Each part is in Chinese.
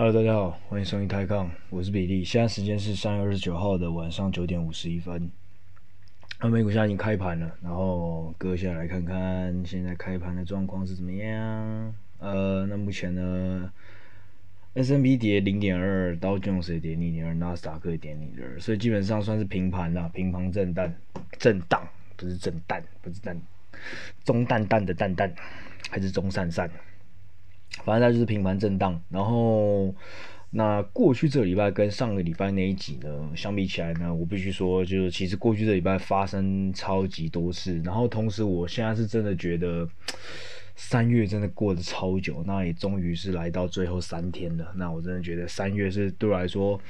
Hello，大家好，欢迎收听抬杠，我是比利。现在时间是三月二十九号的晚上九点五十一分。那美股现在已经开盘了，然后割下来看看现在开盘的状况是怎么样。呃，那目前呢，S&P 跌零点二，道琼斯跌零点二，纳斯达克跌零点二，所以基本上算是平盘了，平盘震荡，震荡不是震荡，不是蛋，中淡淡的淡淡，还是中散散。反正它就是频繁震荡，然后那过去这个礼拜跟上个礼拜那一集呢，相比起来呢，我必须说，就是其实过去这礼拜发生超级多事，然后同时我现在是真的觉得三月真的过得超久，那也终于是来到最后三天了，那我真的觉得三月是对我来说，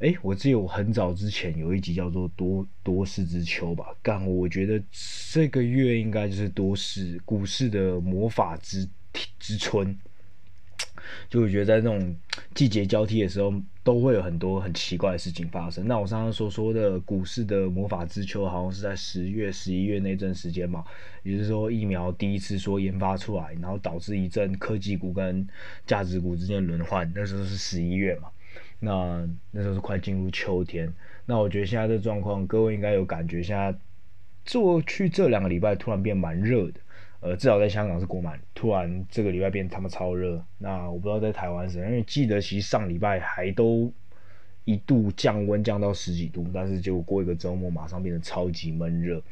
诶，我记得我很早之前有一集叫做多多事之秋吧，干，我觉得这个月应该就是多事股市的魔法之之春。就会觉得在那种季节交替的时候，都会有很多很奇怪的事情发生。那我上次所说的股市的魔法之秋，好像是在十月、十一月那阵时间嘛，也就是说疫苗第一次说研发出来，然后导致一阵科技股跟价值股之间轮换，那时候是十一月嘛。那那时候是快进入秋天。那我觉得现在这状况，各位应该有感觉，现在过去这两个礼拜突然变蛮热的。呃，至少在香港是过满，突然这个礼拜变他妈超热。那我不知道在台湾是，因为记得其实上礼拜还都一度降温降到十几度，但是结果过一个周末马上变得超级闷热。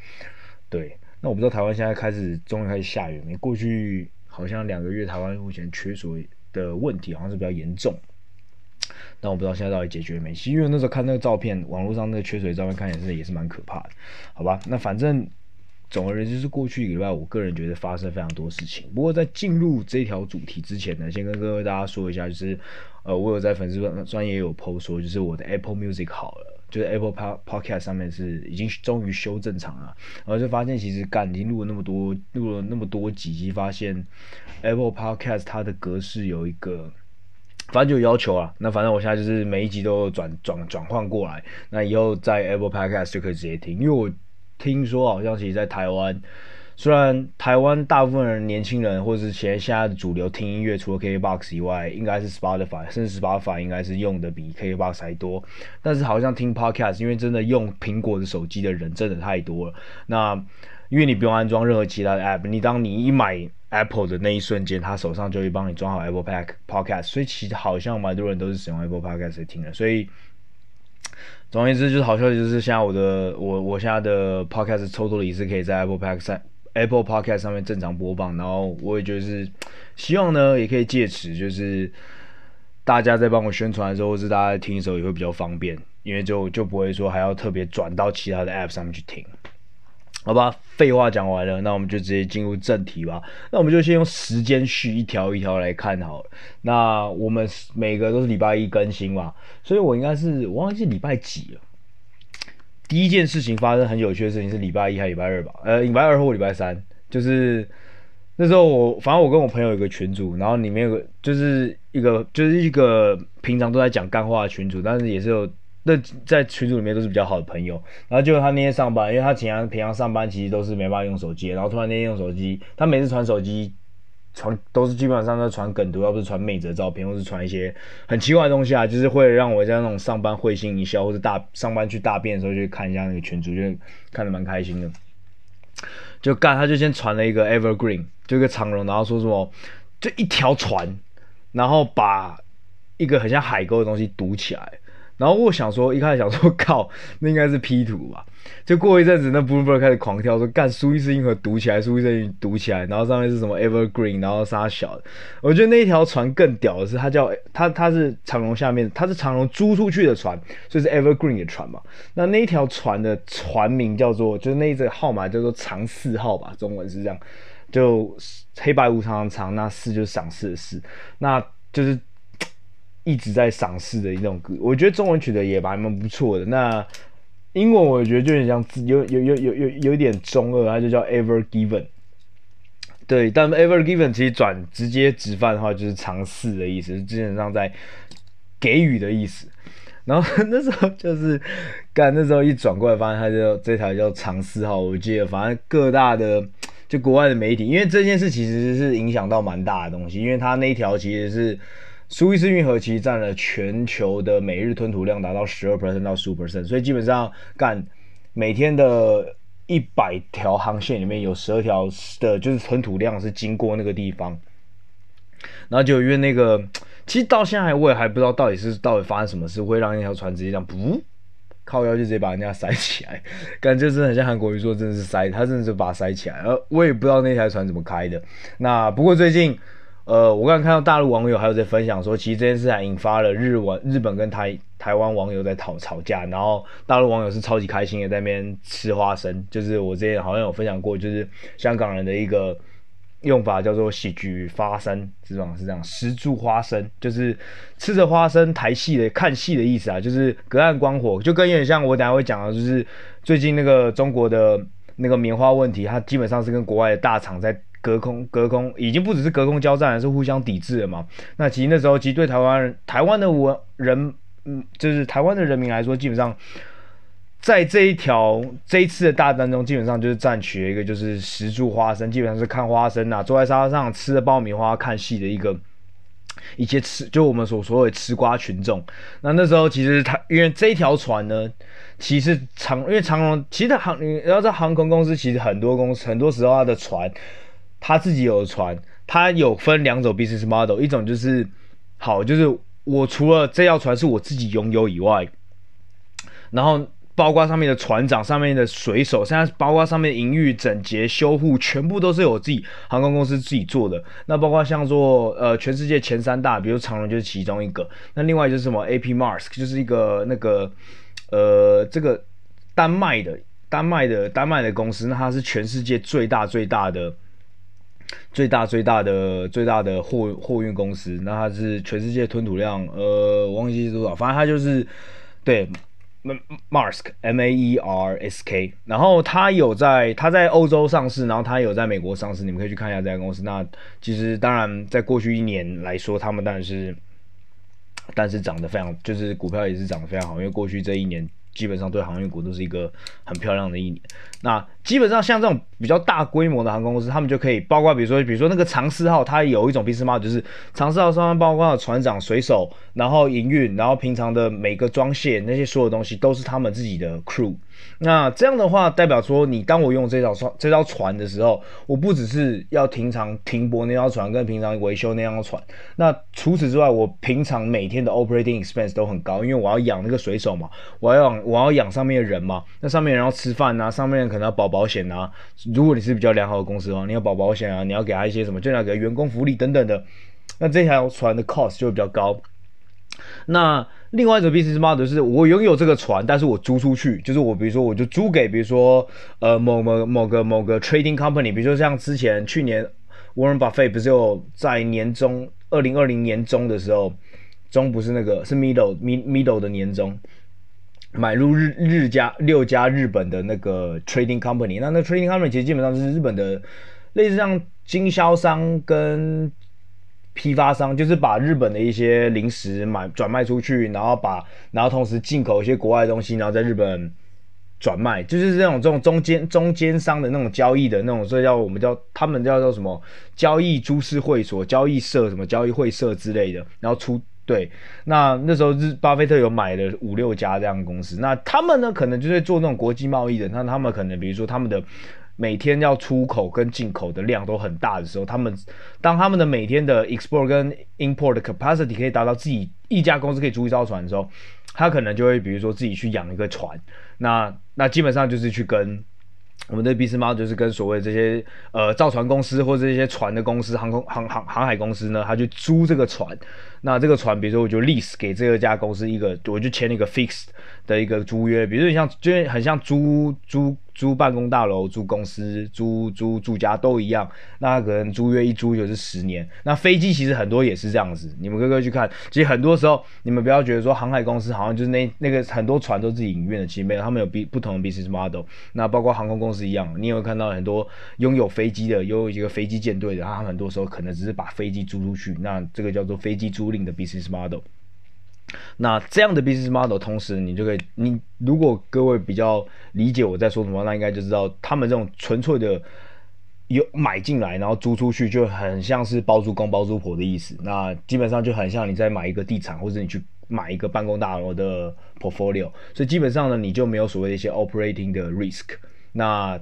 对，那我不知道台湾现在开始终于开始下雨没？过去好像两个月台湾目前缺水的问题好像是比较严重，但我不知道现在到底解决没？其实因为那时候看那个照片，网络上那个缺水照片看起来是也是蛮可怕的，好吧？那反正。总而言之，是过去一个礼拜，我个人觉得发生非常多事情。不过在进入这条主题之前呢，先跟各位大家说一下，就是呃，我有在粉丝专专业有 PO 说，就是我的 Apple Music 好了，就是 Apple Podcast 上面是已经终于修正常了。然后就发现其实干已经录了那么多，录了那么多几集，发现 Apple Podcast 它的格式有一个，反正就有要求啊。那反正我现在就是每一集都转转转换过来，那以后在 Apple Podcast 就可以直接听，因为我。听说好像其实，在台湾，虽然台湾大部分人年轻人或者是现在的主流听音乐，除了 KKBOX 以外，应该是 Spotify，甚至 Spotify 应该是用的比 KKBOX 还多。但是好像听 Podcast，因为真的用苹果的手机的人真的太多了。那因为你不用安装任何其他的 App，你当你一买 Apple 的那一瞬间，他手上就会帮你装好 Apple Pack Podcast，所以其实好像蛮多人都是使用 Apple Podcast 听的，所以。总而言之，就是好消息，就是现在我的我我现在的 podcast 抽到的也是可以在 Apple Podcast Apple Podcast 上面正常播放，然后我也就是希望呢，也可以借此就是大家在帮我宣传的时候，或是大家听的时候也会比较方便，因为就就不会说还要特别转到其他的 App 上面去听。好吧，废话讲完了，那我们就直接进入正题吧。那我们就先用时间序一条一条来看好了。那我们每个都是礼拜一更新嘛，所以我应该是我忘记礼拜几了。第一件事情发生很有趣的事情是礼拜一还是礼拜二吧？呃，礼拜二或礼拜三，就是那时候我反正我跟我朋友有个群组，然后里面有个就是一个就是一个平常都在讲干话的群组，但是也是有。那在群组里面都是比较好的朋友，然后结果他那天上班，因为他平常平常上班其实都是没办法用手机，然后突然那天用手机，他每次传手机传都是基本上都传梗图，要不是传妹子的照片，或是传一些很奇怪的东西啊，就是会让我在那种上班会心一笑，或者大上班去大便的时候就看一下那个群组，就看得蛮开心的。就干他就先传了一个 Evergreen，就一个长龙，然后说什么就一条船，然后把一个很像海沟的东西堵起来。然后我想说，一开始想说，靠，那应该是 P 图吧。就过一阵子，那 Bloomberg 开始狂跳，说干苏伊士运河堵起来，苏伊士运堵起来，然后上面是什么 Evergreen，然后杀小的。我觉得那一条船更屌的是，它叫它它是长隆下面，它是长隆租出去的船，所以是 Evergreen 的船嘛。那那一条船的船名叫做，就是那一只号码叫做长四号吧，中文是这样，就黑白无常的长，那四就是赏识的四，那就是。一直在赏识的一种歌，我觉得中文取得也蛮蛮不错的。那英文我觉得就有点像，有有有有有有点中二，它就叫 Ever Given。对，但 Ever Given 其实转直接直翻的话就是尝试的意思，基本上在给予的意思。然后那时候就是干，那时候一转过来发现它就这台叫尝试号，我记得反正各大的就国外的媒体，因为这件事其实是影响到蛮大的东西，因为它那一条其实是。苏伊士运河其实占了全球的每日吞吐量达到十二 percent 到十五 percent，所以基本上干每天的一百条航线里面有十二条的就是吞吐量是经过那个地方，然后就因为那个，其实到现在我也还不知道到底是到底发生什么事会让那条船直接这样噗。靠腰就直接把人家塞起来，感觉真的很像韩国瑜说，真的是塞，他真的是把它塞起来。而我也不知道那台船怎么开的。那不过最近，呃，我刚刚看到大陆网友还有在分享说，其实这件事还引发了日文、日本跟台台湾网友在吵吵架，然后大陆网友是超级开心的在那边吃花生，就是我之前好像有分享过，就是香港人的一个。用法叫做喜剧花生，是这样，是这样，食住花生就是吃着花生台戏的看戏的意思啊，就是隔岸观火，就跟有点像我等下会讲的，就是最近那个中国的那个棉花问题，它基本上是跟国外的大厂在隔空隔空，已经不只是隔空交战，而是互相抵制了嘛。那其实那时候其实对台湾人台湾的文人，嗯，就是台湾的人民来说，基本上。在这一条这一次的大战中，基本上就是占取了一个就是石柱花生，基本上是看花生啊，坐在沙发上吃着爆米花看戏的一个一些吃，就我们所所谓吃瓜群众。那那时候其实他因为这一条船呢，其实长因为长荣其实航你要知道航空公司其实很多公司很多时候它的船，他自己有船，它有分两种 business model，一种就是好就是我除了这条船是我自己拥有以外，然后。包括上面的船长、上面的水手，现在包括上面的营运、整洁、修护，全部都是我自己航空公司自己做的。那包括像做呃全世界前三大，比如长荣就是其中一个。那另外就是什么 AP MARS，就是一个那个呃这个丹麦的丹麦的丹麦的公司，那它是全世界最大最大的最大最大的最大的货货运公司。那它是全世界吞吐量呃我忘记是多少，反正它就是对。，Marsk M A E R S K，然后它有在它在欧洲上市，然后它有在美国上市，你们可以去看一下这家公司。那其实当然在过去一年来说，他们当然是，但是涨得非常，就是股票也是涨得非常好，因为过去这一年。基本上对航运股都是一个很漂亮的一年。那基本上像这种比较大规模的航空公司，他们就可以包括比如说，比如说那个长赐号，它有一种 business model，就是长赐号上面包括船长、水手，然后营运，然后平常的每个装卸那些所有东西都是他们自己的 crew。那这样的话，代表说你当我用这条船这条船的时候，我不只是要平常停泊那条船，跟平常维修那条船。那除此之外，我平常每天的 operating expense 都很高，因为我要养那个水手嘛，我要养我要养上面的人嘛。那上面人要吃饭啊，上面可能要保保险啊。如果你是比较良好的公司的话，你要保保险啊，你要给他一些什么，就要给员工福利等等的。那这条船的 cost 就比较高。那另外一种 business model 是我拥有这个船，但是我租出去，就是我比如说我就租给比如说呃某某某个某个 trading company，比如说像之前去年 Warren Buffett 不是有在年终二零二零年中的时候，中不是那个是 middle middle 的年终买入日日加六家日本的那个 trading company，那那 trading company 其实基本上是日本的类似像经销商跟。批发商就是把日本的一些零食买转卖出去，然后把然后同时进口一些国外的东西，然后在日本转卖，就是这种这种中间中间商的那种交易的那种，所以叫我们叫他们叫做什么交易株式会所、交易社什么交易会社之类的，然后出对，那那时候日巴菲特有买了五六家这样的公司，那他们呢可能就是做那种国际贸易的，那他们可能比如说他们的。每天要出口跟进口的量都很大的时候，他们当他们的每天的 export 跟 import capacity 可以达到自己一家公司可以租一艘船的时候，他可能就会比如说自己去养一个船，那那基本上就是去跟我们的 business model 就是跟所谓这些呃造船公司或者这些船的公司、航空航航航海公司呢，他去租这个船，那这个船比如说我就 lease 给这个家公司一个，我就签了一个 fixed 的一个租约，比如说你像就很像租租。租办公大楼、租公司、租租住家都一样，那可能租约一租就是十年。那飞机其实很多也是这样子，你们各个去看，其实很多时候你们不要觉得说航海公司好像就是那那个很多船都自己营运的，其实没有，他们有不不同的 business model。那包括航空公司一样，你也会看到很多拥有飞机的，拥有一个飞机舰队的，他们很多时候可能只是把飞机租出去，那这个叫做飞机租赁的 business model。那这样的 business model，同时你就可以，你如果各位比较理解我在说什么，那应该就知道他们这种纯粹的有买进来，然后租出去，就很像是包租公包租婆的意思。那基本上就很像你在买一个地产，或者你去买一个办公大楼的 portfolio。所以基本上呢，你就没有所谓的一些 operating 的 risk。那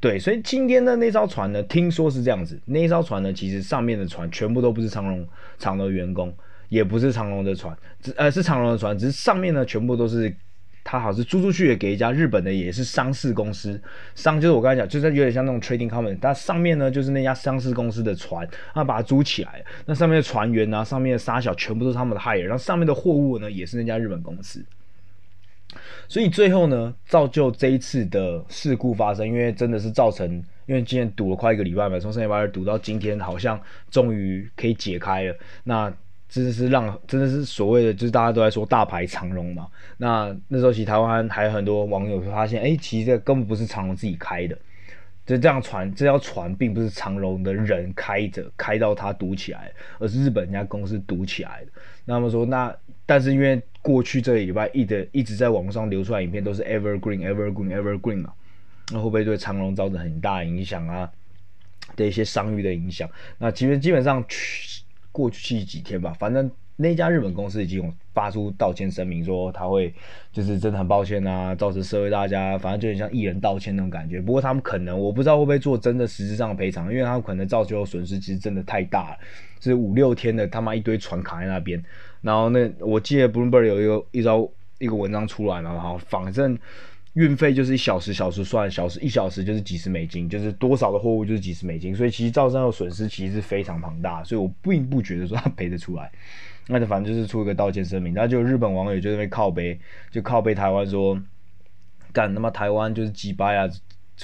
对，所以今天的那艘船呢，听说是这样子。那艘船呢，其实上面的船全部都不是长荣长的员工，也不是长龙的船，只呃是长龙的船，只是上面呢全部都是。他好像是租出去也给一家日本的，也是商事公司。商就是我刚才讲，就是有点像那种 trading company。它上面呢就是那家商事公司的船，他把它租起来。那上面的船员啊，上面的沙小全部都是他们的 hire。然后上面的货物呢，也是那家日本公司。所以最后呢，造就这一次的事故发生，因为真的是造成，因为今天堵了快一个礼拜嘛，从上礼拜二堵到今天，好像终于可以解开了。那真的是让，真的是所谓的，就是大家都在说大排长荣嘛。那那时候其实台湾还有很多网友发现，哎、其实这根本不是长荣自己开的，就这样船，这条船并不是长荣的人开着，开到它堵起来，而是日本人家公司堵起来的。那么说，那但是因为过去这个礼拜一直一直在网上流出来影片都是 evergreen evergreen evergreen 嘛，那会不会对长荣造成很大影响啊？的一些商誉的影响？那其实基本上。过去几天吧，反正那家日本公司已经有发出道歉声明，说他会就是真的很抱歉啊，造成社会大家，反正就很像艺人道歉那种感觉。不过他们可能我不知道会不会做真的实质上的赔偿，因为他们可能造就的损失其实真的太大了，是五六天的他妈一堆船卡在那边。然后那我记得 Bloomberg 有一个一招一个文章出来了，然后反正。运费就是一小时小时算，小时一小时就是几十美金，就是多少的货物就是几十美金，所以其实造成的损失其实是非常庞大，所以我并不觉得说他赔得出来。那就反正就是出一个道歉声明，那就日本网友就在那边靠背，就靠背台湾说，干他妈台湾就是鸡掰啊！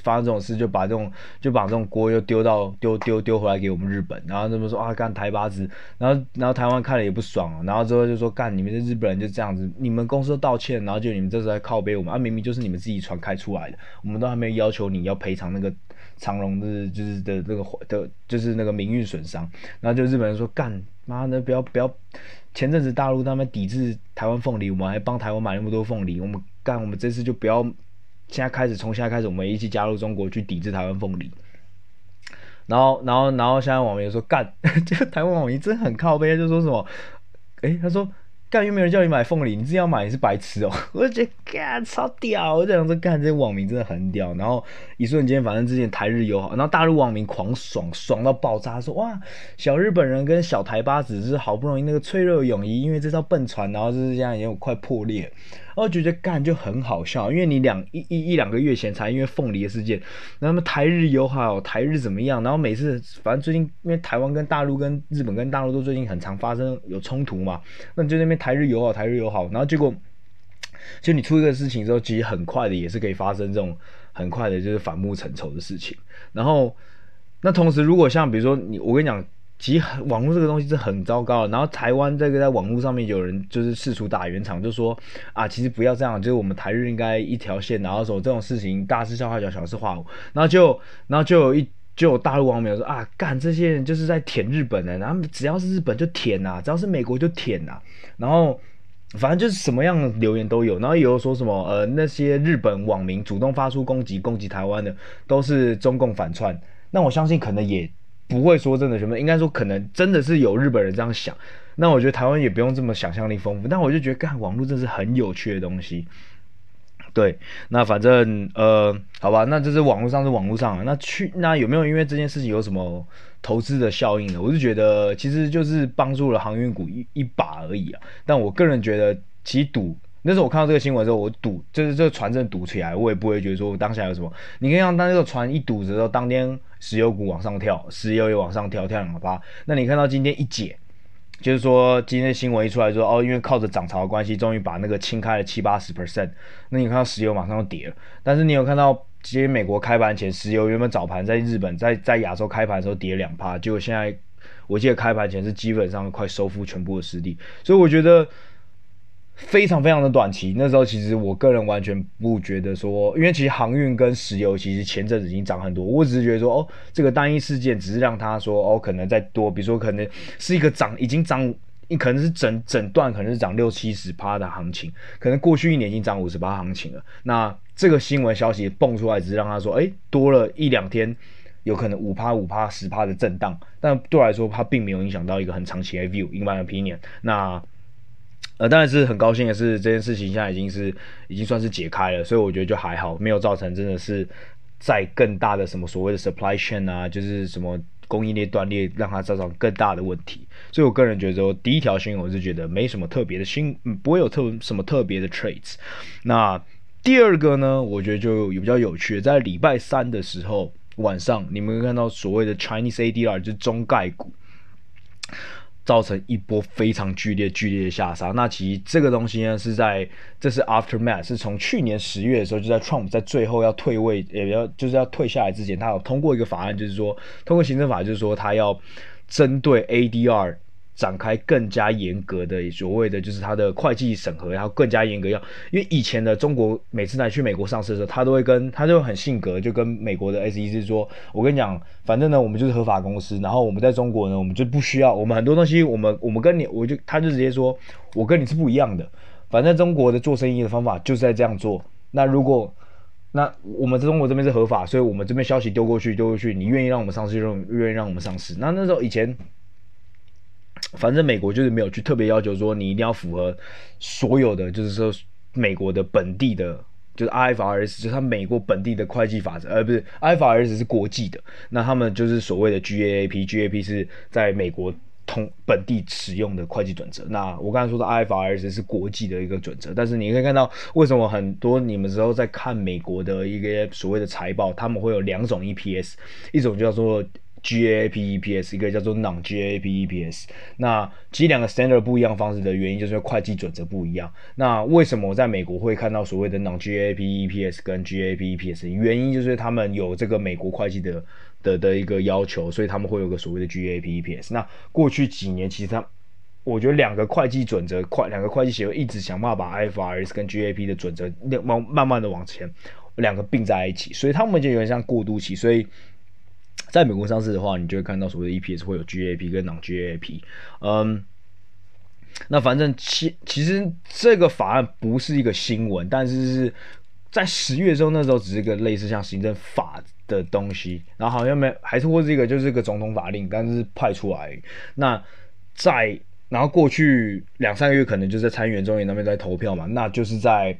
发生这种事就把这种就把这种锅又丢到丢丢丢回来给我们日本，然后这么说啊，干台巴子，然后然后台湾看了也不爽，然后之后就说干你们这日本人就这样子，你们公司道歉，然后就你们这时候在靠背我们。啊，明明就是你们自己船开出来的，我们都还没有要求你要赔偿那个长荣的，就是的这个的，就是那个名誉损伤，然后就日本人说干妈的不要不要，前阵子大陆他们抵制台湾凤梨，我们还帮台湾买那么多凤梨，我们干我们这次就不要。现在开始，从现在开始，我们一起加入中国去抵制台湾凤梨。然后，然后，然后，现在网民说干，这个台湾网民真的很靠北，就说什么，诶，他说。干又没有人叫你买凤梨，你自己要买你是白痴哦！我就觉得干超屌，我这样子干，这些网民真的很屌。然后一瞬间，反正之前台日友好，然后大陆网民狂爽，爽到爆炸，说哇，小日本人跟小台巴子是好不容易那个脆弱的友谊，因为这艘笨船，然后就是这样也有快破裂。然后觉得干就很好笑，因为你两一一一两个月前才因为凤梨的事件，那么台日友好，台日怎么样？然后每次反正最近因为台湾跟大陆跟日本跟大陆都最近很常发生有冲突嘛，那你就那边。台日友好，台日友好，然后结果，就你出一个事情之后，其实很快的也是可以发生这种很快的，就是反目成仇的事情。然后，那同时，如果像比如说你，我跟你讲，其实网络这个东西是很糟糕的。然后台湾这个在网络上面有人就是试图打圆场，就说啊，其实不要这样，就是我们台日应该一条线，然后说这种事情大事笑话，小事化无。然后就，然后就有一。就有大陆网友说啊，干这些人就是在舔日本人，然后只要是日本就舔呐、啊，只要是美国就舔呐、啊，然后反正就是什么样的留言都有，然后也有说什么呃那些日本网民主动发出攻击攻击台湾的都是中共反串，那我相信可能也不会说真的什么，应该说可能真的是有日本人这样想，那我觉得台湾也不用这么想象力丰富，但我就觉得干网络真是很有趣的东西。对，那反正呃，好吧，那这是网络上是网络上。那去那有没有因为这件事情有什么投资的效应呢？我是觉得其实就是帮助了航运股一一把而已啊。但我个人觉得，其赌那时候我看到这个新闻的时候，我赌就是这个船真的赌起来，我也不会觉得说当下有什么。你可以让当这个船一赌的时候，当天石油股往上跳，石油也往上跳，跳两个八。那你看到今天一解。就是说，今天新闻一出来说，哦，因为靠着涨潮的关系，终于把那个清开了七八十 percent。那你看到石油马上就跌了，但是你有看到，今天美国开盘前，石油原本早盘在日本在在亚洲开盘的时候跌两趴，结果现在我记得开盘前是基本上快收复全部的失地，所以我觉得。非常非常的短期，那时候其实我个人完全不觉得说，因为其实航运跟石油其实前阵子已经涨很多，我只是觉得说，哦，这个单一事件只是让他说，哦，可能再多，比如说可能是一个涨，已经涨，可能是整整段可能是涨六七十趴的行情，可能过去一年已经涨五十趴行情了。那这个新闻消息蹦出来，只是让他说，哎，多了一两天有可能五趴五趴十趴的震荡，但对我来说，它并没有影响到一个很长期的 view，in my opinion。那呃，当然是很高兴的是，这件事情现在已经是已经算是解开了，所以我觉得就还好，没有造成真的是在更大的什么所谓的 supply chain 啊，就是什么供应链断裂，让它造成更大的问题。所以我个人觉得说，第一条新闻我是觉得没什么特别的新，不会有特什么特别的 traits。那第二个呢，我觉得就有比较有趣，在礼拜三的时候。晚上你们看到所谓的 Chinese ADR 就是中概股，造成一波非常剧烈、剧烈的下杀。那其实这个东西呢，是在这是 aftermath，是从去年十月的时候，就在 Trump 在最后要退位，也要就是要退下来之前，他有通过一个法案，就是说通过行政法，就是说他要针对 ADR。展开更加严格的所谓的就是它的会计审核，然后更加严格要，因为以前的中国每次来去美国上市的时候，他都会跟他就很性格，就跟美国的 SEC 说，我跟你讲，反正呢我们就是合法公司，然后我们在中国呢我们就不需要，我们很多东西我们我们跟你我就他就直接说我跟你是不一样的，反正中国的做生意的方法就是在这样做，那如果那我们在中国这边是合法，所以我们这边消息丢过去丢过去，你愿意让我们上市就愿意让我们上市，那那时候以前。反正美国就是没有去特别要求说你一定要符合所有的，就是说美国的本地的，就是 IFRS，就是他美国本地的会计法则，而不是 IFRS 是国际的。那他们就是所谓的 GAAP，GAAP 是在美国通本地使用的会计准则。那我刚才说的 IFRS 是国际的一个准则，但是你可以看到为什么很多你们之后在看美国的一个所谓的财报，他们会有两种 EPS，一种叫做。GAAP EPS 一个叫做 Non-GAAP EPS，那其实两个 standard 不一样方式的原因就是会计准则不一样。那为什么我在美国会看到所谓的 Non-GAAP EPS 跟 GAAP EPS？原因就是他们有这个美国会计的的的一个要求，所以他们会有个所谓的 GAAP EPS。那过去几年其实他，我觉得两个会计准则，快两个会计协会一直想办法把 IFRS 跟 GAAP 的准则慢慢慢的往前两个并在一起，所以他们就有点像过渡期，所以。在美国上市的话，你就会看到所谓的 EPS 会有 GAP 跟 Non-GAP。嗯，那反正其其实这个法案不是一个新闻，但是是在十月的时候，那时候只是一个类似像行政法的东西，然后好像没还是或是一个就是一个总统法令，但是派出来。那在然后过去两三个月，可能就在参议院、众议那边在投票嘛，那就是在。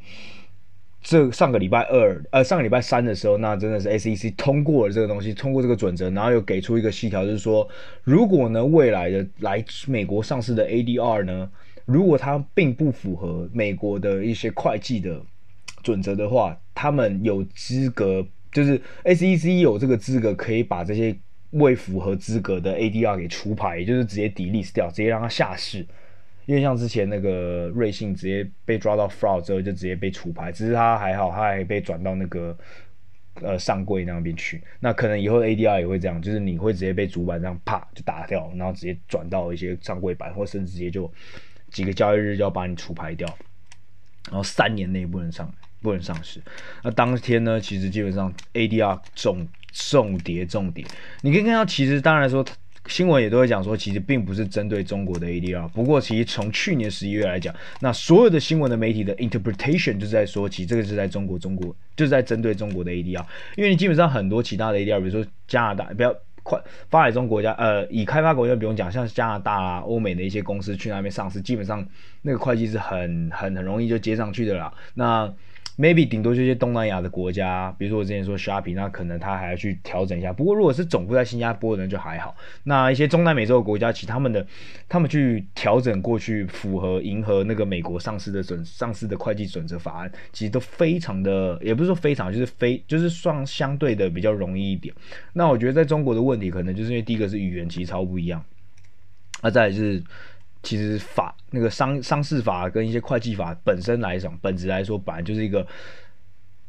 这上个礼拜二，呃，上个礼拜三的时候，那真的是 SEC 通过了这个东西，通过这个准则，然后又给出一个细条，就是说，如果呢未来的来美国上市的 ADR 呢，如果它并不符合美国的一些会计的准则的话，他们有资格，就是 SEC 有这个资格可以把这些未符合资格的 ADR 给除牌，也就是直接 delist 掉，直接让它下市。因为像之前那个瑞信直接被抓到 fraud 之后就直接被除牌，只是他还好，他还被转到那个呃上柜那边去。那可能以后 ADR 也会这样，就是你会直接被主板这样啪就打掉，然后直接转到一些上柜板，或甚至直接就几个交易日就要把你除牌掉，然后三年内不能上不能上市。那当天呢，其实基本上 ADR 重重叠重叠，你可以看到，其实当然说。新闻也都会讲说，其实并不是针对中国的 ADR。不过，其实从去年十一月来讲，那所有的新闻的媒体的 interpretation 就是在说，其实这个是在中国，中国就是在针对中国的 ADR。因为你基本上很多其他的 ADR，比如说加拿大，比较快发展中国家，呃，以开发国家不用讲，像加拿大啊、欧美的一些公司去那边上市，基本上那个会计是很很很容易就接上去的啦。那 maybe 顶多这些东南亚的国家，比如说我之前说 Shopee，那可能他还要去调整一下。不过如果是总部在新加坡的人就还好。那一些中南美洲的国家，其实他们的他们去调整过去，符合迎合那个美国上市的准上市的会计准则法案，其实都非常的，也不是说非常，就是非就是算相对的比较容易一点。那我觉得在中国的问题，可能就是因为第一个是语言其实超不一样，那再来就是。其实法那个商商事法跟一些会计法本身来讲，本质来说，本来就是一个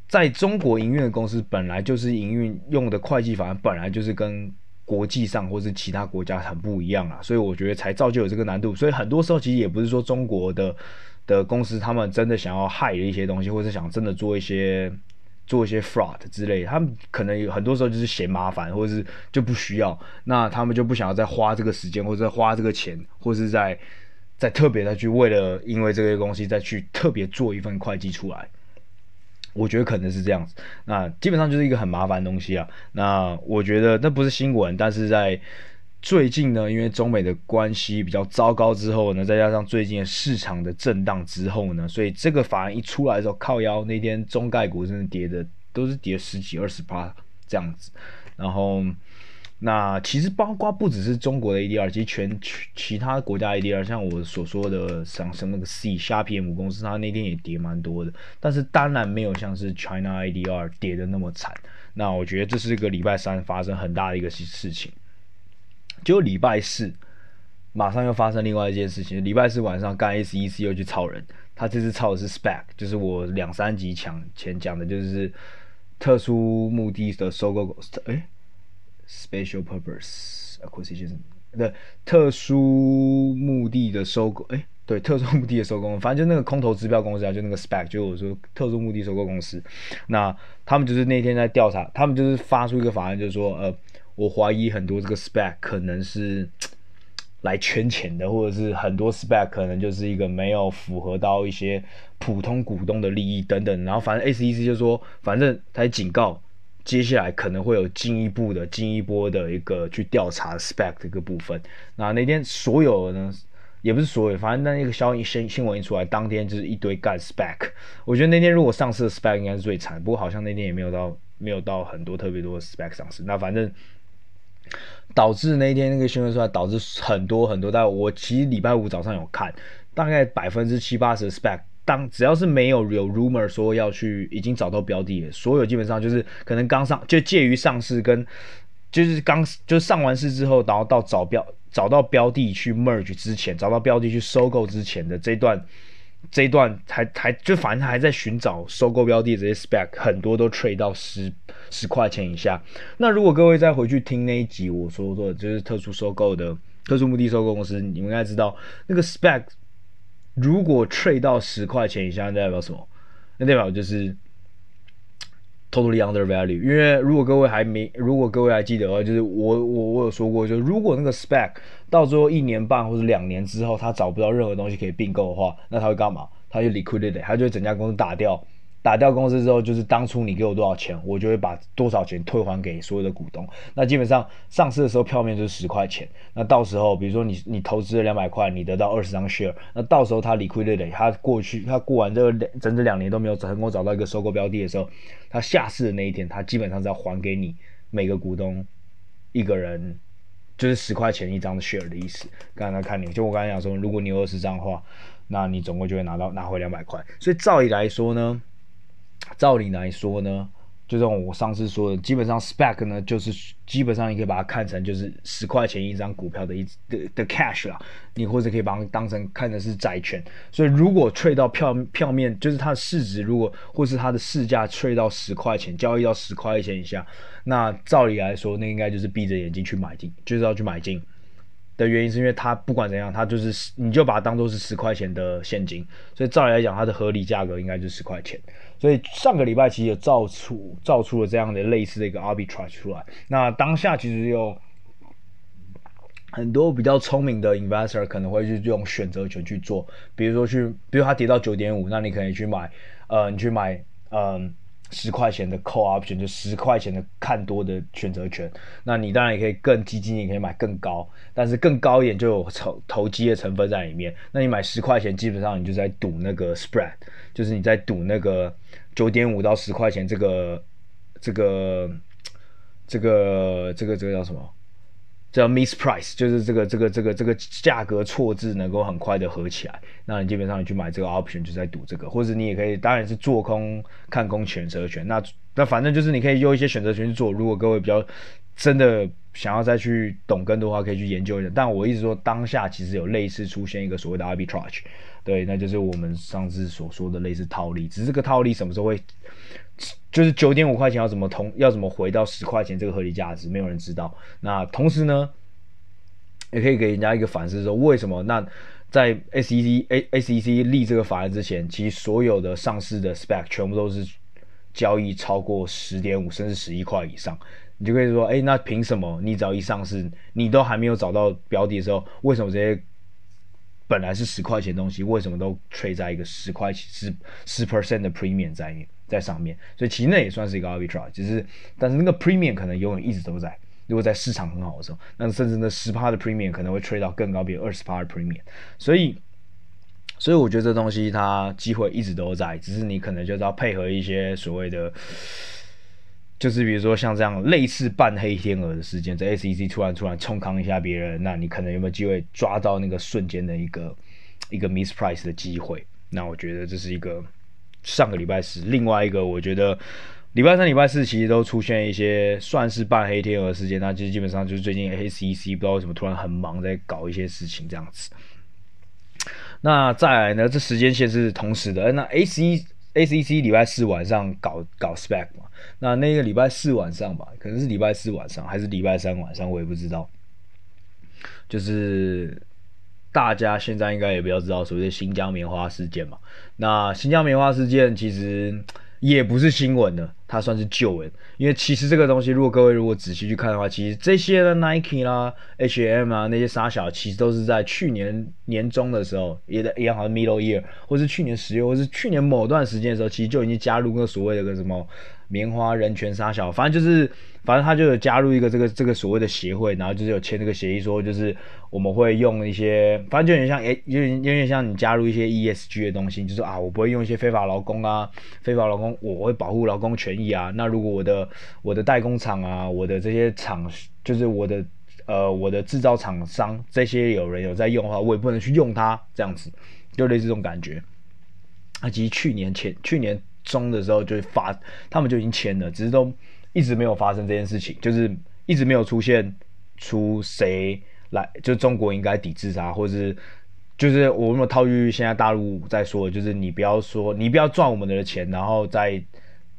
在中国营运的公司，本来就是营运用的会计法，本来就是跟国际上或是其他国家很不一样啊，所以我觉得才造就有这个难度。所以很多时候其实也不是说中国的的公司他们真的想要害一些东西，或是想真的做一些。做一些 fraud 之类，他们可能有很多时候就是嫌麻烦，或者是就不需要，那他们就不想要再花这个时间，或者花这个钱，或是再再特别的去为了因为这个东西再去特别做一份会计出来。我觉得可能是这样子。那基本上就是一个很麻烦的东西啊。那我觉得那不是新闻，但是在最近呢，因为中美的关系比较糟糕之后呢，再加上最近的市场的震荡之后呢，所以这个法案一出来的时候，靠腰那天中概股真的跌的都是跌十几二十趴这样子，然后。那其实包括不只是中国的 ADR，其实全其他国家 ADR，像我所说的像什么那个 C 虾皮母公司，它那天也跌蛮多的，但是当然没有像是 China ADR 跌的那么惨。那我觉得这是一个礼拜三发生很大的一个事情。就礼拜四马上又发生另外一件事情，礼拜四晚上干 SEC 又去操人，他这次操的是 SPAC，就是我两三集讲前讲的就是特殊目的的收购公司，诶 Special purpose acquisition 对特殊目的的收购，哎，对，特殊目的的收购，反正就那个空头支票公司啊，就那个 SPAC，就我说特殊目的收购公司。那他们就是那天在调查，他们就是发出一个法案，就是说，呃，我怀疑很多这个 spec 可能是 来圈钱的，或者是很多 SPAC 可能就是一个没有符合到一些普通股东的利益等等。然后反正 SEC 就说，反正他警告。接下来可能会有进一步的、进一波的一个去调查 spec 这个部分。那那天所有呢，也不是所有，反正那一个消息新新闻一出来，当天就是一堆干 spec。我觉得那天如果上市的 spec 应该是最惨，不过好像那天也没有到没有到很多特别多的 spec 上市。那反正导致那一天那个新闻出来，导致很多很多。但我其实礼拜五早上有看，大概百分之七八十的 spec，。当只要是没有有 rumor 说要去已经找到标的，所有基本上就是可能刚上就介于上市跟就是刚就上完市之后，然后到找标找到标的去 merge 之前，找到标的去收购之前的这段这一段还还就反正还在寻找收购标的这些 spec 很多都 trade 到十十块钱以下。那如果各位再回去听那一集我说的就是特殊收购的特殊目的收购公司，你们应该知道那个 spec。如果 trade 到十块钱以下，那代表什么？那代表就是 totally under value。因为如果各位还没，如果各位还记得的话，就是我我我有说过，就如果那个 spec 到最后一年半或者两年之后，他找不到任何东西可以并购的话，那他会干嘛？他就 liquidate，他就整家公司打掉。打掉公司之后，就是当初你给我多少钱，我就会把多少钱退还给所有的股东。那基本上上市的时候票面就是十块钱。那到时候，比如说你你投资了两百块，你得到二十张 share。那到时候他 liquidate，他过去他过完这个两整整两年都没有成功找到一个收购标的的时候，他下市的那一天，他基本上是要还给你每个股东一个人就是十块钱一张的 share 的意思。刚才看你，就我刚才讲说，如果你有二十张的话，那你总共就会拿到拿回两百块。所以照理来说呢。照理来说呢，就像我上次说的，基本上 spec 呢，就是基本上你可以把它看成就是十块钱一张股票的一的的 cash 啦，你或者可以把它当成看的是债券。所以如果 trade 到票票面，就是它的市值，如果或是它的市价 trade 到十块钱，交易到十块钱以下，那照理来说，那应该就是闭着眼睛去买进，就是要去买进。的原因是因为它不管怎样，它就是你就把它当做是十块钱的现金，所以照理来讲，它的合理价格应该就是十块钱。所以上个礼拜其实也造出造出了这样的类似的一个 arbitrage 出来。那当下其实有很多比较聪明的 investor 可能会去用选择权去做，比如说去，比如它跌到九点五，那你可以去买，呃，你去买，嗯、十块钱的 call option 就十块钱的看多的选择权，那你当然也可以更激进，你可以买更高，但是更高一点就有投投机的成分在里面。那你买十块钱，基本上你就在赌那个 spread，就是你在赌那个九点五到十块钱这个这个这个这个这个叫什么？叫 misprice，就是这个这个这个这个价格错字能够很快的合起来，那你基本上你去买这个 option 就在赌这个，或者你也可以，当然是做空看空选择权，那那反正就是你可以用一些选择权去做。如果各位比较真的想要再去懂更多的话，可以去研究一下。但我一直说当下其实有类似出现一个所谓的 arbitrage，对，那就是我们上次所说的类似套利，只是这个套利什么时候会？就是九点五块钱要怎么通，要怎么回到十块钱这个合理价值，没有人知道。那同时呢，也可以给人家一个反思说，为什么？那在 SEC A SEC 立这个法案之前，其实所有的上市的 Spec 全部都是交易超过十点五甚至十一块以上。你就可以说，哎，那凭什么你只要一上市，你都还没有找到标的的时候，为什么这些本来是十块钱东西，为什么都 trade 在一个十块十十 percent 的 premium 在面在上面？所以其实那也算是一个 arbitrage，只是但是那个 premium 可能永远一直都在。如果在市场很好的时候，那甚至那十趴的 premium 可能会 trade 到更高，比如二十趴的 premium。所以，所以我觉得这东西它机会一直都在，只是你可能就是要配合一些所谓的。就是比如说像这样类似半黑天鹅的事件，在 SEC 突然突然冲康一下别人，那你可能有没有机会抓到那个瞬间的一个一个 miss price 的机会？那我觉得这是一个上个礼拜四，另外一个我觉得礼拜三、礼拜四其实都出现一些算是半黑天鹅事件，那其实基本上就是最近 SEC 不知道为什么突然很忙在搞一些事情这样子。那再来呢，这时间线是同时的，那 A C ACC 礼拜四晚上搞搞 spec 嘛？那那个礼拜四晚上吧，可能是礼拜四晚上还是礼拜三晚上，我也不知道。就是大家现在应该也比较知道所谓的新疆棉花事件嘛。那新疆棉花事件其实也不是新闻的，它算是旧闻。因为其实这个东西，如果各位如果仔细去看的话，其实这些的 Nike 啦、H&M 啊那些沙小，其实都是在去年年中的时候，也的也好像 Middle Year，或是去年十月，或是去年某段时间的时候，其实就已经加入个所谓的个什么。棉花人权杀小，反正就是，反正他就有加入一个这个这个所谓的协会，然后就是有签这个协议，说就是我们会用一些，反正就有点像，诶，有点有点像你加入一些 ESG 的东西，就是啊，我不会用一些非法劳工啊，非法劳工，我会保护劳工权益啊。那如果我的我的代工厂啊，我的这些厂，就是我的呃我的制造厂商，这些有人有在用的话，我也不能去用它，这样子，就类似这种感觉。啊，其实去年前去年。中的时候就发，他们就已经签了，只是都一直没有发生这件事情，就是一直没有出现出谁来，就中国应该抵制他，或者是就是我们套句现在大陆在说，就是你不要说你不要赚我们的钱，然后再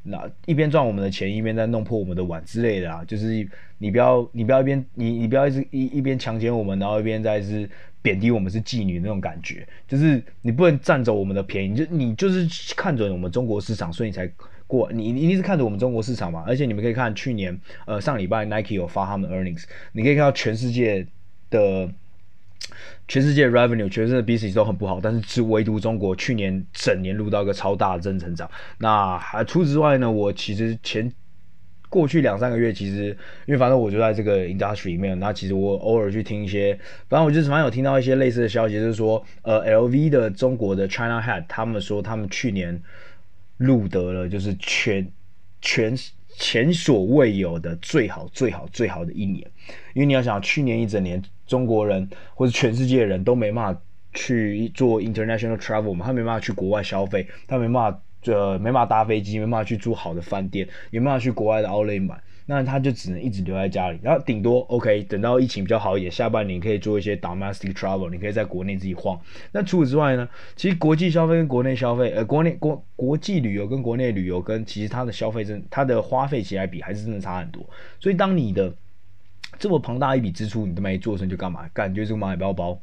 那一边赚我们的钱，一边在弄破我们的碗之类的啊，就是你不要你不要一边你你不要一直一一边强奸我们，然后一边在是。贬低我们是妓女那种感觉，就是你不能占走我们的便宜，就你就是看准我们中国市场，所以你才过。你你一定是看着我们中国市场嘛？而且你们可以看去年，呃，上礼拜 Nike 有发他们 earnings，你可以看到全世界的全世界 revenue，全世界的 business 都很不好，但是只唯独中国去年整年录到一个超大的正成长。那还除此之外呢？我其实前。过去两三个月，其实因为反正我就在这个 industry 里面，那其实我偶尔去听一些，反正我就是反正有听到一些类似的消息，就是说，呃，LV 的中国的 China Head 他们说他们去年录得了就是全全前所未有的最好最好最好的一年，因为你要想去年一整年中国人或者全世界人都没办法去做 international travel 嘛，他没办法去国外消费，他没办法。这没办法搭飞机，没办法去住好的饭店，也没办法去国外的奥莱买，那他就只能一直留在家里。然后顶多 OK，等到疫情比较好一点，下半年可以做一些 domestic travel，你可以在国内自己晃。那除此之外呢？其实国际消费跟国内消费，呃，国内国国际旅游跟国内旅游跟其实它的消费真，它的花费起来比还是真的差很多。所以当你的这么庞大一笔支出你都没做成，就干嘛？干就是买包包。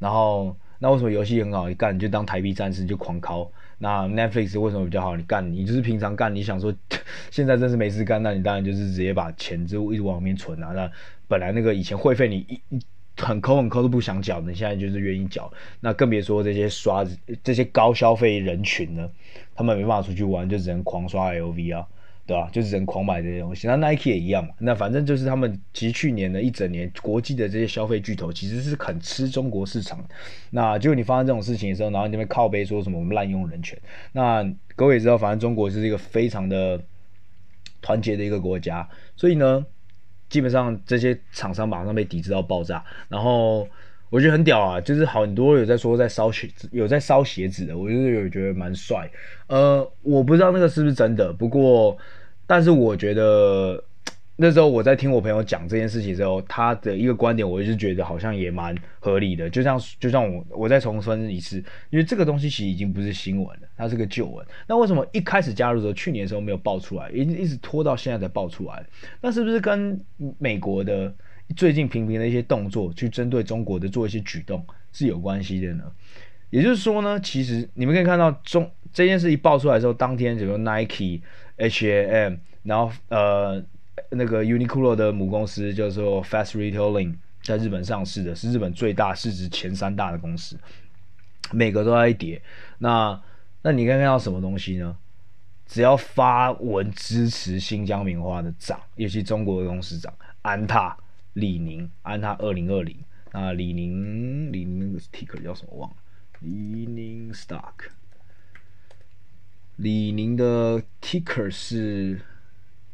然后那为什么游戏很好？你干就当台币战士就狂敲。那 Netflix 为什么比较好？你干，你就是平常干，你想说 现在真是没事干，那你当然就是直接把钱就一直往里面存啊。那本来那个以前会费你一很抠很抠都不想缴，你现在就是愿意缴。那更别说这些刷这些高消费人群呢，他们没办法出去玩，就只能狂刷 LV 啊。对吧？就是人狂买这些东西，那 Nike 也一样嘛。那反正就是他们其实去年的一整年，国际的这些消费巨头其实是很吃中国市场。那结果你发生这种事情的时候，然后你那边靠背说什么我们滥用人权。那各位也知道，反正中国是一个非常的团结的一个国家，所以呢，基本上这些厂商马上被抵制到爆炸。然后我觉得很屌啊，就是很多有在说在烧鞋，有在烧鞋子的，我就是有觉得蛮帅。呃，我不知道那个是不是真的，不过。但是我觉得那时候我在听我朋友讲这件事情的时候，他的一个观点，我一直觉得好像也蛮合理的。就像就像我我再重申一次，因为这个东西其实已经不是新闻了，它是个旧闻。那为什么一开始加入的时候，去年的时候没有爆出来，一一直拖到现在才爆出来？那是不是跟美国的最近频频的一些动作，去针对中国的做一些举动是有关系的呢？也就是说呢，其实你们可以看到中这件事一爆出来之后，当天比如 Nike。H&M，然后呃，那个 Uniqlo 的母公司叫做 Fast Retailing，在日本上市的，是日本最大市值前三大的公司。每个都在跌。那那你看看到什么东西呢？只要发文支持新疆棉花的涨，尤其中国的公司涨，安踏、李宁、安踏二零二零，那李宁李宁那个 ticker 叫什么忘了？李宁 stock，李宁的 ticker 是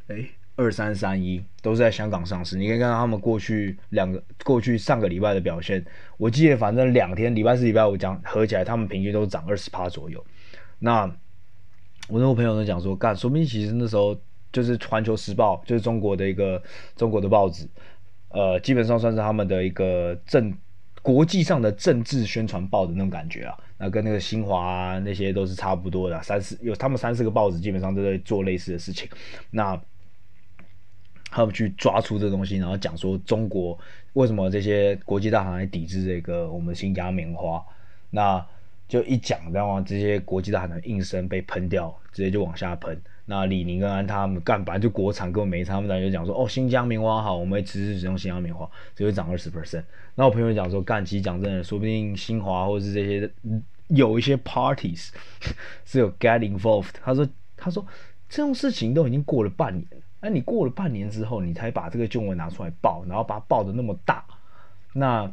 哎二三三一，都是在香港上市。你可以看到他们过去两个过去上个礼拜的表现，我记得反正两天礼拜四礼拜五讲合起来，他们平均都涨二十趴左右。那我那个朋友呢讲说，干，说明其实那时候就是《环球时报》，就是中国的一个中国的报纸，呃，基本上算是他们的一个政国际上的政治宣传报的那种感觉啊。那跟那个新华啊那些都是差不多的，三四有他们三四个报纸基本上都在做类似的事情。那他们去抓出这东西，然后讲说中国为什么这些国际大行来抵制这个我们新疆棉花。那就一讲，然后这些国际大行的应声被喷掉，直接就往下喷。那李宁跟安他们干，本来就国产，根本没。他们当就讲说，哦，新疆棉花好，我们会支持使用新疆棉花，只会涨二十 percent。那我朋友讲说，干，其实讲真的，说不定新华或者是这些有一些 parties 是有 get involved。他说，他说这种事情都已经过了半年，那你过了半年之后，你才把这个旧闻拿出来报，然后把它报的那么大，那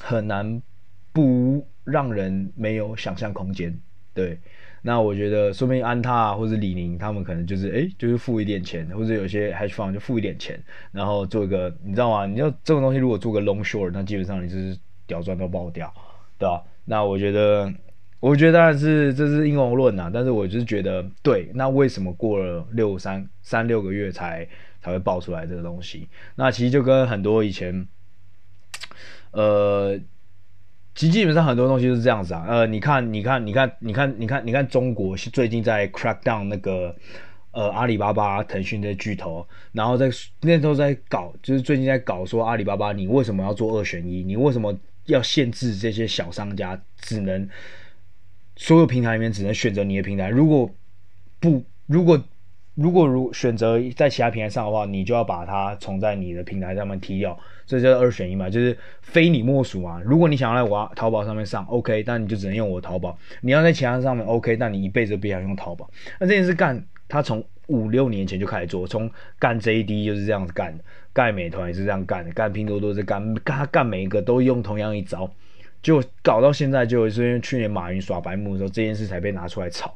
很难不。让人没有想象空间，对，那我觉得说不定安踏或者李宁他们可能就是哎，就是付一点钱，或者有些 hedge fund 就付一点钱，然后做一个，你知道吗？你要这种东西如果做个 long short，那基本上你就是屌赚都爆掉，对吧？那我觉得，我觉得当然是这是阴谋论呐，但是我就是觉得，对，那为什么过了六三三六个月才才会爆出来这个东西？那其实就跟很多以前，呃。其实基本上很多东西都是这样子啊，呃，你看，你看，你看，你看，你看，你看，中国是最近在 crack down 那个，呃，阿里巴巴、腾讯的巨头，然后在那时候在搞，就是最近在搞说阿里巴巴，你为什么要做二选一？你为什么要限制这些小商家只能所有平台里面只能选择你的平台？如果不，如果如果如选择在其他平台上的话，你就要把它从在你的平台上面踢掉，这叫二选一嘛，就是非你莫属嘛。如果你想要在我淘宝上面上，OK，但你就只能用我淘宝；你要在其他上面，OK，但你一辈子都别想用淘宝。那这件事干，他从五六年前就开始做，从干 JD 就是这样子干的，干美团也是这样干的，干拼多多是干，干他干每一个都用同样一招，就搞到现在，就是因为去年马云耍白目的时候，这件事才被拿出来炒。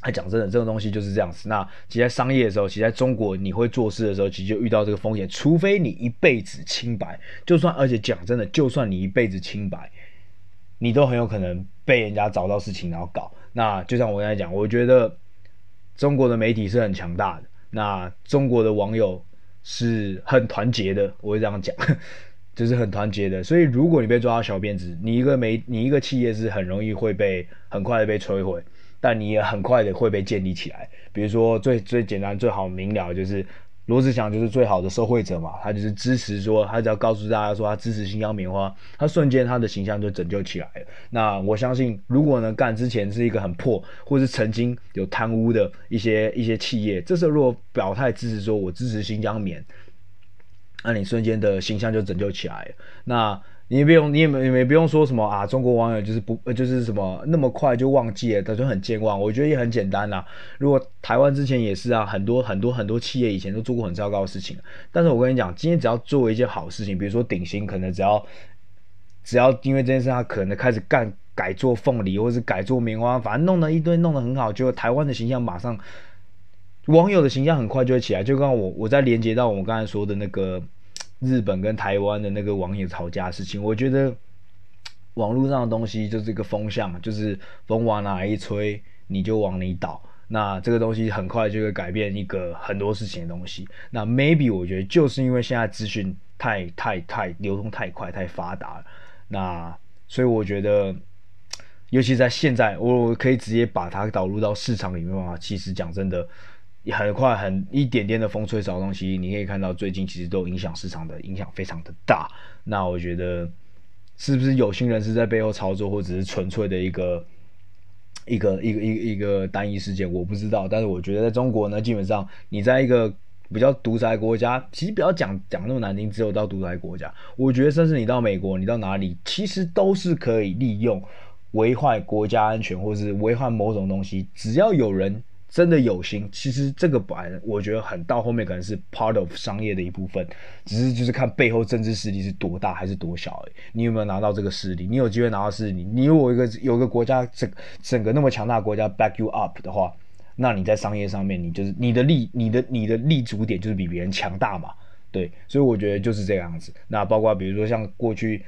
哎，讲真的，这种东西就是这样子。那其实在商业的时候，其实在中国你会做事的时候，其实就遇到这个风险。除非你一辈子清白，就算而且讲真的，就算你一辈子清白，你都很有可能被人家找到事情然后搞。那就像我刚才讲，我觉得中国的媒体是很强大的，那中国的网友是很团结的，我会这样讲，就是很团结的。所以如果你被抓到小辫子，你一个媒，你一个企业是很容易会被很快的被摧毁。但你也很快的会被建立起来，比如说最最简单、最好明了就是罗志祥就是最好的受惠者嘛，他就是支持说，他只要告诉大家说他支持新疆棉花，他瞬间他的形象就拯救起来了。那我相信，如果呢干之前是一个很破，或是曾经有贪污的一些一些企业，这时候如果表态支持说我支持新疆棉，那你瞬间的形象就拯救起来了。那。你也不用，你也没也不用说什么啊，中国网友就是不，就是什么那么快就忘记了，他就很健忘。我觉得也很简单啦。如果台湾之前也是啊，很多很多很多企业以前都做过很糟糕的事情，但是我跟你讲，今天只要做一件好事情，比如说鼎新，可能只要只要因为这件事，他可能开始干改做凤梨，或是改做棉花，反正弄了一堆，弄得很好，就台湾的形象马上，网友的形象很快就会起来。就刚刚我我在连接到我们刚才说的那个。日本跟台湾的那个网友吵架的事情，我觉得网络上的东西就是一个风向，就是风往哪一吹，你就往哪倒。那这个东西很快就会改变一个很多事情的东西。那 maybe 我觉得就是因为现在资讯太太太流通太快太发达了，那所以我觉得，尤其在现在，我可以直接把它导入到市场里面的话，其实讲真的。很快，很一点点的风吹草动，其实你可以看到，最近其实都影响市场的影响非常的大。那我觉得，是不是有心人是在背后操作，或者是纯粹的一个一个一个一一个单一事件？我不知道。但是我觉得，在中国呢，基本上你在一个比较独裁国家，其实不要讲讲那么难听，只有到独裁国家，我觉得甚至你到美国，你到哪里，其实都是可以利用危害国家安全，或是危害某种东西，只要有人。真的有心，其实这个本我觉得很到后面可能是 part of 商业的一部分，只是就是看背后政治势力是多大还是多小而已。你有没有拿到这个势力？你有机会拿到势力，你有一个有一个国家整整个那么强大的国家 back you up 的话，那你在商业上面，你就是你的立你的你的立足点就是比别人强大嘛。对，所以我觉得就是这个样子。那包括比如说像过去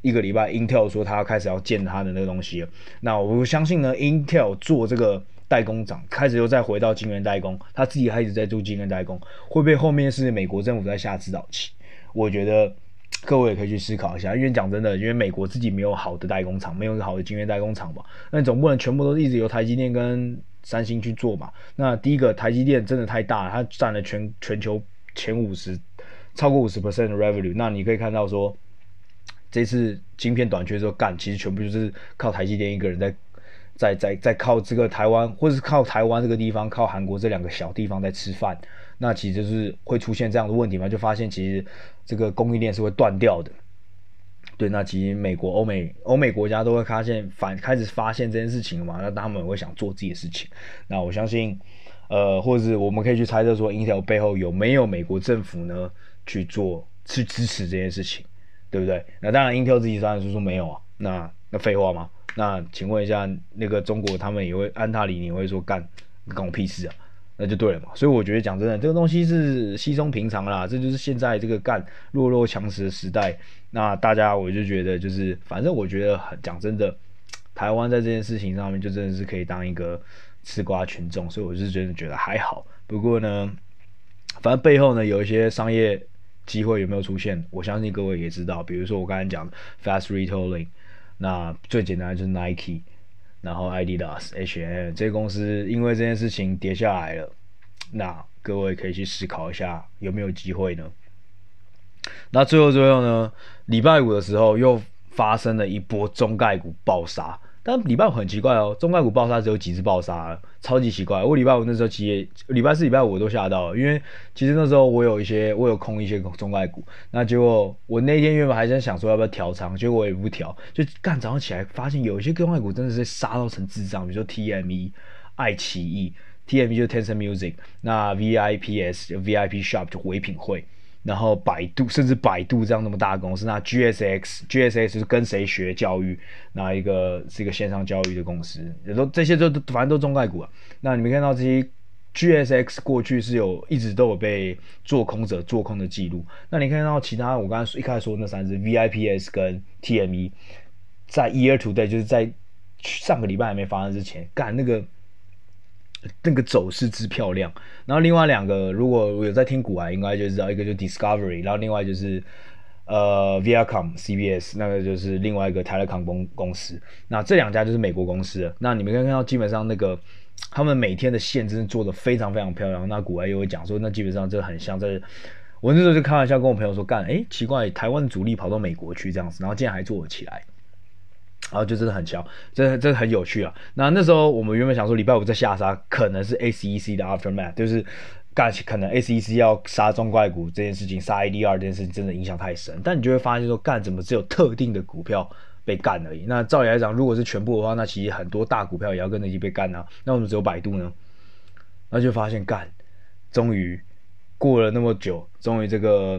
一个礼拜，Intel 说他要开始要建他的那个东西，那我相信呢，Intel 做这个。代工厂开始又再回到晶圆代工，他自己还一直在做晶圆代工，会不会后面是美国政府在下指导棋？我觉得各位也可以去思考一下。因为讲真的，因为美国自己没有好的代工厂，没有好的晶圆代工厂嘛，那你总不能全部都一直由台积电跟三星去做嘛？那第一个，台积电真的太大了，它占了全全球前五十，超过五十 percent 的 revenue。那你可以看到说，这次晶片短缺之后干，其实全部就是靠台积电一个人在。在在在靠这个台湾，或者是靠台湾这个地方，靠韩国这两个小地方在吃饭，那其实就是会出现这样的问题嘛？就发现其实这个供应链是会断掉的。对，那其实美国、欧美、欧美国家都会发现反开始发现这件事情嘛，那他们会想做自己的事情。那我相信，呃，或者是我们可以去猜测说，Intel 背后有没有美国政府呢去做去支持这件事情，对不对？那当然，Intel 自己当然是说没有啊，那那废话吗？那请问一下，那个中国他们也会安踏李宁会说干，关我屁事啊？那就对了嘛。所以我觉得讲真的，这个东西是稀松平常啦，这就是现在这个干弱肉强食的时代。那大家我就觉得就是，反正我觉得很讲真的，台湾在这件事情上面就真的是可以当一个吃瓜群众，所以我是真的觉得还好。不过呢，反正背后呢有一些商业机会有没有出现，我相信各位也知道，比如说我刚才讲的 fast retailing。那最简单的就是 Nike，然后 Adidas、H&M 这些公司，因为这件事情跌下来了，那各位可以去思考一下有没有机会呢？那最后最后呢，礼拜五的时候又发生了一波中概股爆杀。但礼拜五很奇怪哦，中概股爆杀只有几只爆杀，超级奇怪。我礼拜五那时候其实礼拜四、礼拜五我都吓到了，因为其实那时候我有一些我有空一些中概股，那结果我那天原本还在想说要不要调仓，结果我也不调，就干早上起来发现有一些中概股真的是杀到成智障，比如说 TME、爱奇艺、TME 就 Tencent Music，那 VIPS、VIP Shop 就唯品会。然后百度，甚至百度这样那么大的公司，那 GSX，GSX 是跟谁学教育？那一个是一个线上教育的公司，也都这些都反正都中概股啊。那你们看到这些 GSX 过去是有一直都有被做空者做空的记录。那你看到其他我刚才一开始说那三只 VIPS 跟 TME，在 Year Two Day 就是在上个礼拜还没发生之前干那个。那个走势之漂亮，然后另外两个，如果我有在听股啊，应该就知道，一个就 Discovery，然后另外就是呃 Viacom CBS，那个就是另外一个 Telecom 公公司。那这两家就是美国公司。那你们可以看到，基本上那个他们每天的线真的做的非常非常漂亮。那股外又会讲说，那基本上这很像在，我那时候就开玩笑跟我朋友说，干，哎，奇怪，台湾主力跑到美国去这样子，然后竟然还做得起来。然后就真的很巧，这这很有趣啊。那那时候我们原本想说礼拜五再下杀，可能是 SEC 的 aftermath，就是干可能 SEC 要杀中概股这件事情，杀 ADR 这件事情真的影响太深。但你就会发现说，干怎么只有特定的股票被干而已？那照理来讲，如果是全部的话，那其实很多大股票也要跟着一起被干啊。那我们只有百度呢？那就发现干，终于过了那么久，终于这个。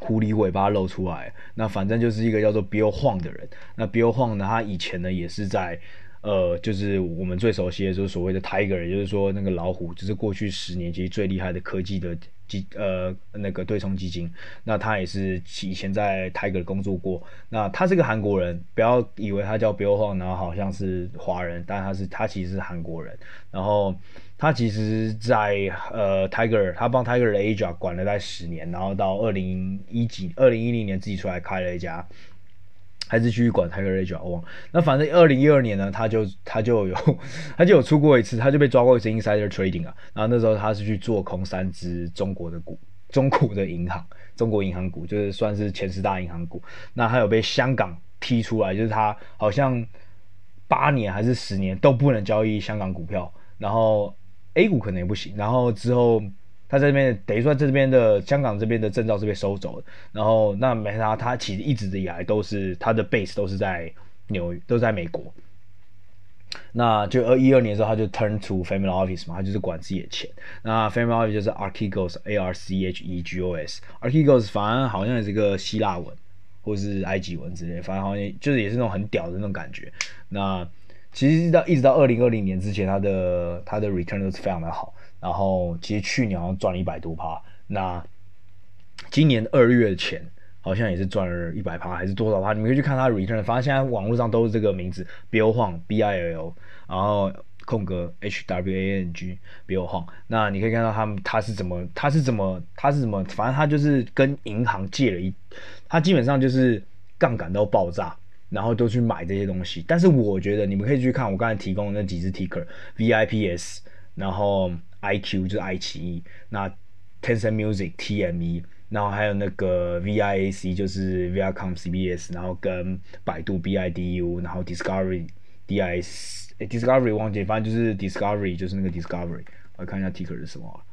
狐狸尾巴露出来，那反正就是一个叫做 Bill Hwang 的人。那 Bill Hwang 呢，他以前呢也是在，呃，就是我们最熟悉的，就是所谓的 Tiger，也就是说那个老虎，就是过去十年其实最厉害的科技的基，呃，那个对冲基金。那他也是以前在 Tiger 工作过。那他是个韩国人，不要以为他叫 Bill Hwang，然后好像是华人，但他是他其实是韩国人。然后。他其实在，呃，Tiger，他帮 Tiger 的 Asia 管了大概十年，然后到二零一几、二零一零年自己出来开了一家，还是继续管 Tiger Asia。我忘。那反正二零一二年呢，他就他就有 他就有出过一次，他就被抓过一次 Insider Trading 啊。然后那时候他是去做空三只中国的股，中国的银行，中国银行股就是算是前十大银行股。那他有被香港踢出来，就是他好像八年还是十年都不能交易香港股票，然后。A 股可能也不行，然后之后他在这边等于说这边的香港这边的证照是被收走的，然后那没啥，他其实一直以来都是他的 base 都是在纽约，都在美国。那就二一二年的时候，他就 turn to family office 嘛，他就是管自己的钱。那 family office 就是 Archegos，A R C H E G O S，Archegos 反正好像也是个希腊文或是埃及文之类，反正好像就是也是那种很屌的那种感觉。那其实到一直到二零二零年之前，他的他的 return 都是非常的好。然后其实去年好像赚了一百多趴，那今年二月的钱好像也是赚了一百趴，还是多少趴？你们可以去看他的 return，反正现在网络上都是这个名字，Bill Hwang，B I L 然后空格 H W A N G，Bill Hwang。那你可以看到他们他是怎么，他是怎么，他是怎么，反正他就是跟银行借了一，他基本上就是杠杆到爆炸，然后都去买这些东西。但是我觉得你们可以去看我刚才提供的那几只 ticker，V I P S，然后。iQ 就是爱奇艺，那 Tencent Music TME，然后还有那个 VIAC 就是 Viacom CBS，然后跟百度 BIDU，然后 Discovery DIS，诶 Discovery 忘记，反正就是 Discovery 就是那个 Discovery，我看一下 ticker 是什么。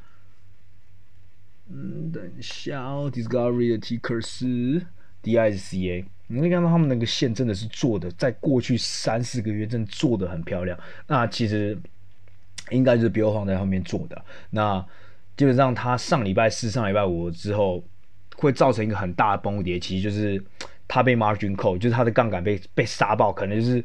嗯，等一下哦，Discovery 的 ticker 是 DISCA，你可以看到他们那个线真的是做的，在过去三四个月真的做的很漂亮。那其实。应该是 Bill Hwang 在后面做的。那基本上他上礼拜四、上礼拜五之后，会造成一个很大的崩跌，其实就是他被 margin call，就是他的杠杆被被杀爆，可能就是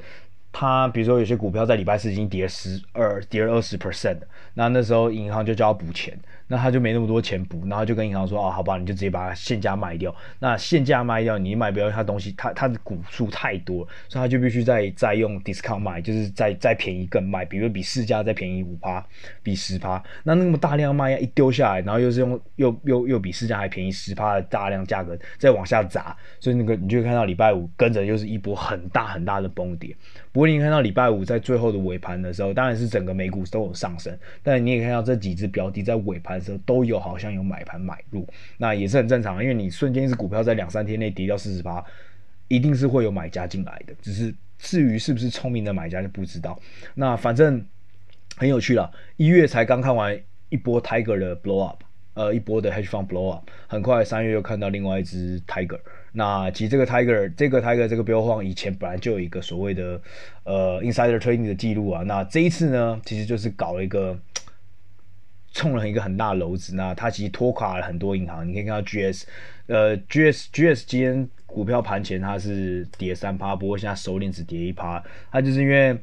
他比如说有些股票在礼拜四已经跌十二、跌了二十 percent，那那时候银行就叫他补钱。那他就没那么多钱补，然后就跟银行说哦，好吧，你就直接把它现价卖掉。那现价卖掉，你卖不掉他东西，他他的股数太多，所以他就必须再再用 discount 卖，就是再再便宜更卖，比如比市价再便宜五趴，比十趴。那那么大量卖一丢下来，然后又是用又又又比市价还便宜十趴的大量价格再往下砸，所以那个你就看到礼拜五跟着又是一波很大很大的崩跌。不过你看到礼拜五在最后的尾盘的时候，当然是整个美股都有上升，但你也看到这几只标的在尾盘。都有好像有买盘买入，那也是很正常，因为你瞬间一只股票在两三天内跌掉四十八，一定是会有买家进来的，只是至于是不是聪明的买家就不知道。那反正很有趣了，一月才刚看完一波 Tiger 的 blow up，呃，一波的 hedge fund blow up，很快三月又看到另外一只 Tiger。那其实这个 Tiger，这个 Tiger 这个 Bill Hwang 以前本来就有一个所谓的呃 insider trading 的记录啊，那这一次呢，其实就是搞了一个。冲了一个很大的篓子，那它其实拖垮了很多银行。你可以看到 GS，呃，GS GS 今天股票盘前它是跌三趴，不过现在收敛只跌一趴。它就是因为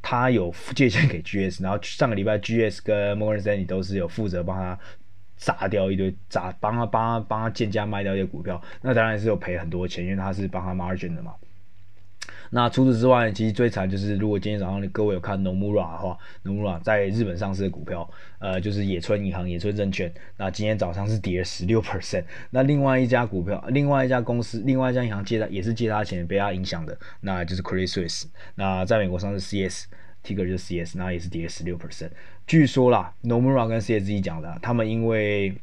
它有借钱给 GS，然后上个礼拜 GS 跟 Morgan Stanley 都是有负责帮他砸掉一堆，砸帮他帮他帮他贱价卖掉一些股票，那当然是有赔很多钱，因为他是帮他 margin 的嘛。那除此之外，其实最惨就是，如果今天早上你各位有看 Nomura 的话，Nomura 在日本上市的股票，呃，就是野村银行、野村证券，那今天早上是跌了十六 percent。那另外一家股票，另外一家公司，另外一家银行借他也是借他钱，被他影响的，那就是 Crisis。那在美国上市 CS，Ticker 就是 CS，那也是跌了十六 percent。据说啦，Nomura 跟 CS 自己讲的，他们因为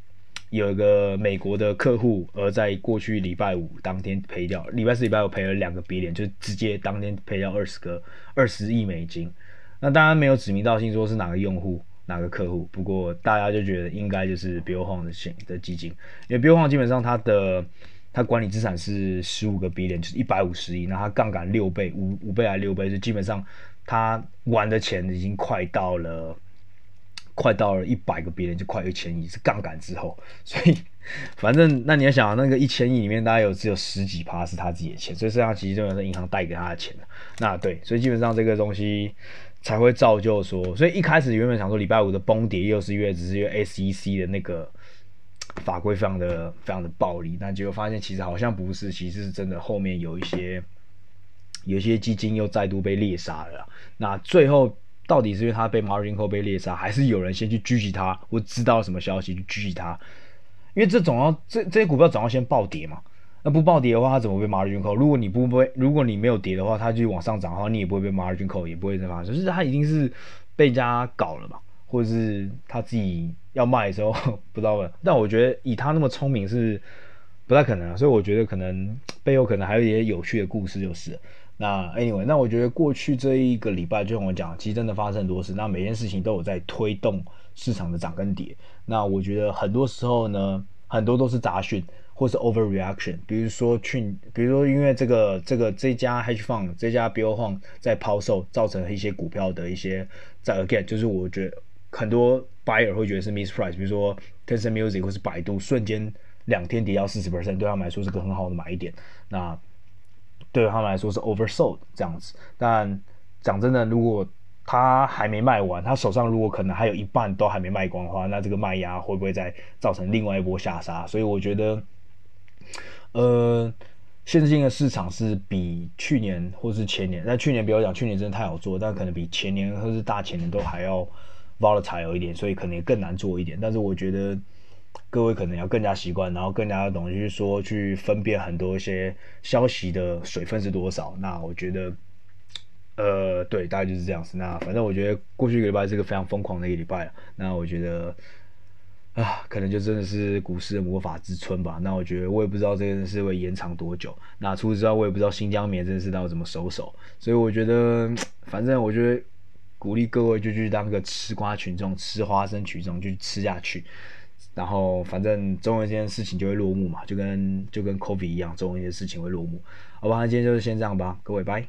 有一个美国的客户，而在过去礼拜五当天赔掉，礼拜四、礼拜五赔了两个 B 点就直接当天赔掉二十个二十亿美金。那当然没有指名道姓说是哪个用户、哪个客户，不过大家就觉得应该就是 Bill Huang 的钱的基金，因为 Bill Huang 基本上他的他管理资产是十五个 B 点就是一百五十亿，那他杠杆六倍、五五倍还六倍，就基本上他玩的钱已经快到了。快到了一百个别人就快一千亿是杠杆之后，所以反正那你要想那个一千亿里面大概有只有十几趴是他自己的钱，所以实际上其实就是银行贷给他的钱。那对，所以基本上这个东西才会造就说，所以一开始原本想说礼拜五的崩跌又是因为只是因为 SEC 的那个法规非常的非常的暴力，但结果发现其实好像不是，其实是真的后面有一些有些基金又再度被猎杀了。那最后。到底是因为他被 margin call 被猎杀，还是有人先去狙击他？我知道什么消息去狙击他？因为这总要这这些股票总要先暴跌嘛。那不暴跌的话，它怎么被 margin call？如果你不被，如果你没有跌的话，它就往上涨的话，你也不会被 margin call，也不会再发生。就是它已经是被人家搞了嘛，或者是他自己要卖的时候 不知道了。但我觉得以他那么聪明是不太可能，所以我觉得可能背后可能还有一些有趣的故事，就是。那 anyway，那我觉得过去这一个礼拜，就像我讲，其实真的发生很多事，那每件事情都有在推动市场的涨跟跌。那我觉得很多时候呢，很多都是杂讯或是 overreaction。比如说去，比如说因为这个这个这家 hedge fund 这家 Bill Hong 在抛售，造成了一些股票的一些在 again，就是我觉得很多 buyer 会觉得是 misprice，比如说 Tencent Music 或是百度瞬间两天跌掉四十 percent，对他们来说是个很好的买点。那对他们来说是 oversold 这样子，但讲真的，如果他还没卖完，他手上如果可能还有一半都还没卖光的话，那这个卖压会不会再造成另外一波下杀？所以我觉得，呃，现在的市场是比去年或是前年，但去年不要讲，去年真的太好做，但可能比前年或是大前年都还要 volatile 一点，所以可能也更难做一点。但是我觉得。各位可能要更加习惯，然后更加要懂得去说，去分辨很多一些消息的水分是多少。那我觉得，呃，对，大概就是这样子。那反正我觉得过去一个礼拜是个非常疯狂的一个礼拜了。那我觉得，啊，可能就真的是股市的魔法之春吧。那我觉得我也不知道这件事会延长多久。那除此之外，我也不知道新疆棉这件事到底怎么收手。所以我觉得，反正我觉得鼓励各位就去当个吃瓜群众，吃花生群众，就去吃下去。然后反正总有一件事情就会落幕嘛，就跟就跟 COVID 一样，总有一件事情会落幕。好吧，那今天就是先这样吧，各位拜。